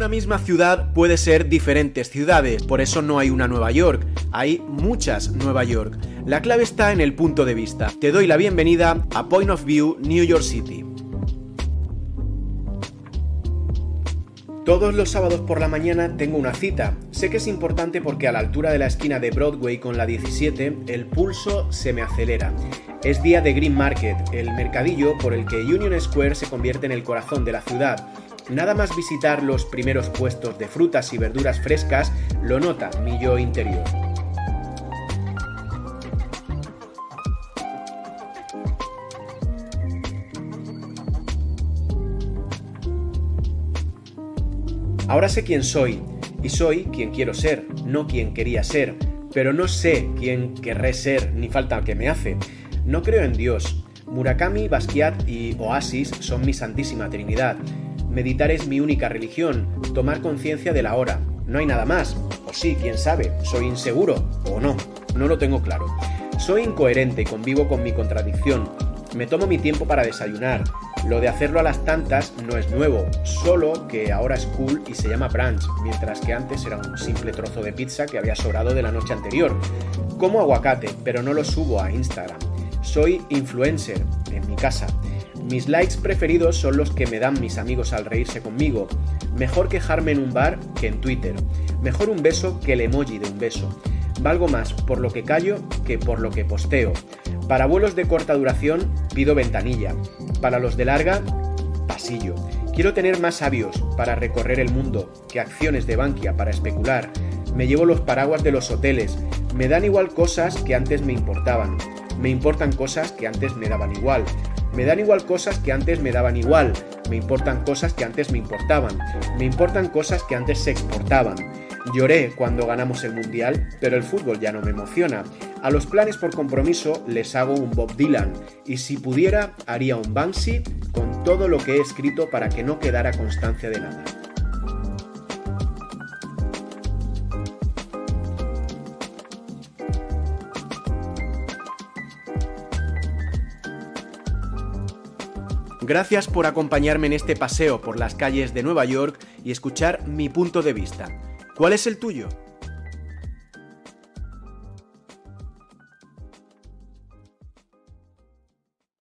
Una misma ciudad puede ser diferentes ciudades, por eso no hay una Nueva York, hay muchas Nueva York. La clave está en el punto de vista. Te doy la bienvenida a Point of View New York City. Todos los sábados por la mañana tengo una cita. Sé que es importante porque a la altura de la esquina de Broadway con la 17 el pulso se me acelera. Es día de Green Market, el mercadillo por el que Union Square se convierte en el corazón de la ciudad. Nada más visitar los primeros puestos de frutas y verduras frescas lo nota mi yo interior. Ahora sé quién soy, y soy quien quiero ser, no quien quería ser, pero no sé quién querré ser, ni falta que me hace. No creo en Dios. Murakami, Basquiat y Oasis son mi santísima trinidad. Meditar es mi única religión, tomar conciencia de la hora. No hay nada más. O sí, quién sabe, soy inseguro o no, no lo tengo claro. Soy incoherente y convivo con mi contradicción. Me tomo mi tiempo para desayunar. Lo de hacerlo a las tantas no es nuevo, solo que ahora es cool y se llama brunch, mientras que antes era un simple trozo de pizza que había sobrado de la noche anterior. Como aguacate, pero no lo subo a Instagram. Soy influencer en mi casa. Mis likes preferidos son los que me dan mis amigos al reírse conmigo. Mejor quejarme en un bar que en Twitter. Mejor un beso que el emoji de un beso. Valgo más por lo que callo que por lo que posteo. Para vuelos de corta duración pido ventanilla. Para los de larga, pasillo. Quiero tener más sabios para recorrer el mundo que acciones de Bankia para especular. Me llevo los paraguas de los hoteles. Me dan igual cosas que antes me importaban. Me importan cosas que antes me daban igual. Me dan igual cosas que antes me daban igual. Me importan cosas que antes me importaban. Me importan cosas que antes se exportaban. Lloré cuando ganamos el Mundial, pero el fútbol ya no me emociona. A los planes por compromiso les hago un Bob Dylan y si pudiera haría un Banksy con todo lo que he escrito para que no quedara constancia de nada. Gracias por acompañarme en este paseo por las calles de Nueva York y escuchar mi punto de vista. ¿Cuál es el tuyo?